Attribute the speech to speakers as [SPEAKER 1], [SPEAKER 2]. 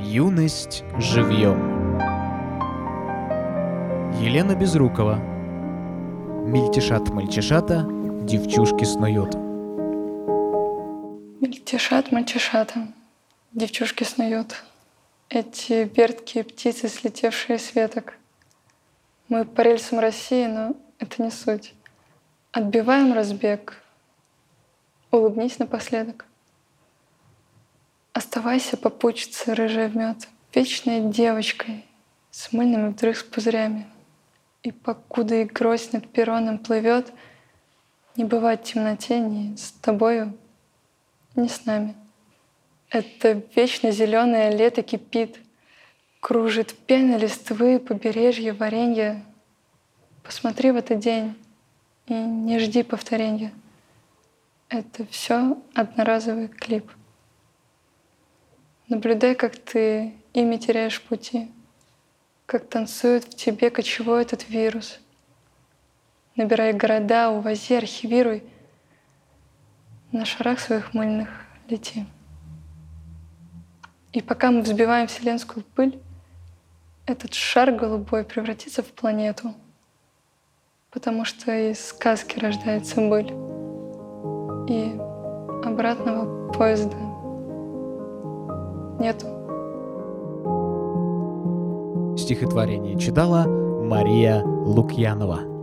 [SPEAKER 1] Юность живьем. Елена Безрукова. Мельтешат-мальчишата, девчушки снуют.
[SPEAKER 2] Мельтешат мальчишата, девчушки снуют. Эти верткие птицы, слетевшие с веток. Мы по рельсам России, но это не суть. Отбиваем разбег. Улыбнись напоследок. Оставайся попутчица, рыжая в мед, вечной девочкой с мыльными вдруг с пузырями. И покуда и грозь над перроном плывет, не бывает темноте ни с тобою, ни с нами. Это вечно зеленое лето кипит, кружит пена листвы, побережье, варенье. Посмотри в этот день и не жди повторения. Это все одноразовый клип. Наблюдай, как ты ими теряешь пути, как танцует в тебе кочевой этот вирус. Набирай города, увози, архивируй. На шарах своих мыльных лети. И пока мы взбиваем вселенскую пыль, этот шар голубой превратится в планету, потому что из сказки рождается быль. И обратного поезда нету.
[SPEAKER 1] Стихотворение читала Мария Лукьянова.